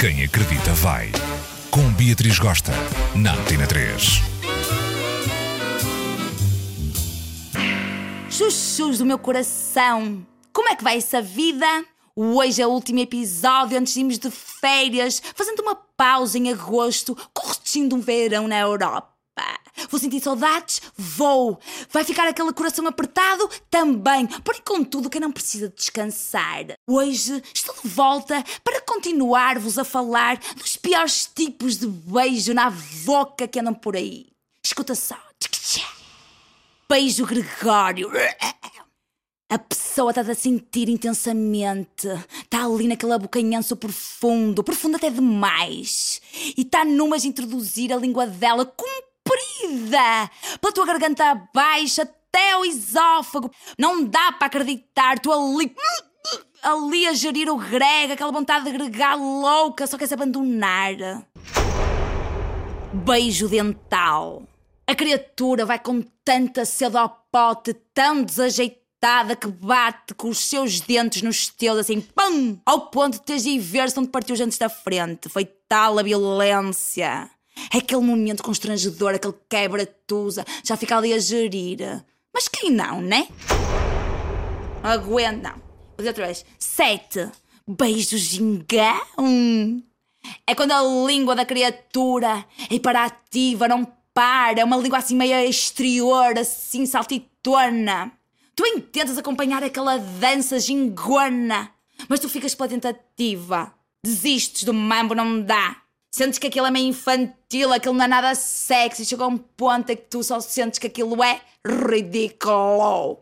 Quem acredita vai. Com Beatriz Gosta, na Antena 3. Chuchus do meu coração, como é que vai essa vida? Hoje é o último episódio antes de irmos de férias, fazendo uma pausa em agosto, curtindo um verão na Europa. Vou sentir saudades? Vou. Vai ficar aquele coração apertado? Também. Porém, contudo, quem não precisa descansar. Hoje estou de volta para continuar-vos a falar dos piores tipos de beijo na boca que andam por aí. Escuta só. Beijo Gregório. A pessoa está a sentir intensamente. Está ali naquele abocanhanço profundo, profundo até demais. E está numas introduzir a língua dela comprida pela tua garganta abaixo até o esófago. Não dá para acreditar. Tu ali. Ali a gerir o grego, aquela vontade de gregar louca, só queres abandonar. Beijo dental. A criatura vai com tanta sede ao pote, tão desajeitada que bate com os seus dentes nos teus, assim, pum! Ao ponto de teres de ver se não te partiu os dentes da frente. Foi tal a violência. É aquele momento constrangedor, aquele quebra-tusa, já fica ali a gerir. Mas quem não, né? Aguenta. Vou dizer outra vez. Sete. Beijo gingão. É quando a língua da criatura é hiperativa, não para, é uma língua assim meio exterior, assim saltitona. Tu intentas acompanhar aquela dança gingona, mas tu ficas pela tentativa. Desistes do mambo, não dá. Sentes que aquilo é meio infantil, aquilo não é nada sexy, chega a um ponto em que tu só sentes que aquilo é ridículo.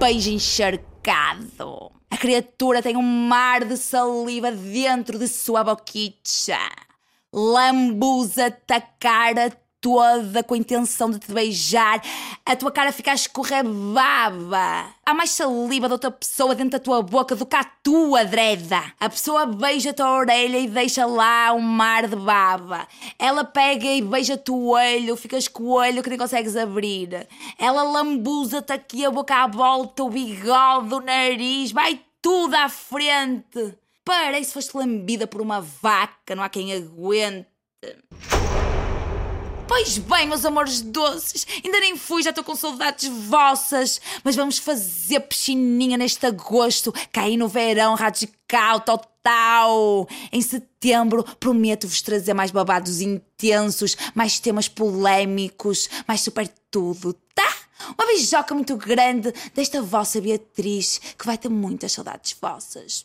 Beijo encharcado. A criatura tem um mar de saliva dentro de sua boquicha. Lambuza-te a cara toda com a intenção de te beijar. A tua cara fica a escorrer baba. Há mais saliva da outra pessoa dentro da tua boca do que a tua, dreda. A pessoa beija-te a orelha e deixa lá um mar de baba. Ela pega e beija-te o olho, ficas com o olho que nem consegues abrir. Ela lambuza-te aqui a boca à volta, o bigode, o nariz, vai tudo à frente. Parece que foste lambida por uma vaca, não há quem aguente. Pois bem, meus amores doces, ainda nem fui, já estou com saudades vossas. Mas vamos fazer piscininha neste agosto, cair no verão radical, total. Em setembro prometo-vos trazer mais babados intensos, mais temas polémicos, mais super tudo, tá? Uma beijoca muito grande desta vossa Beatriz, que vai ter muitas saudades vossas.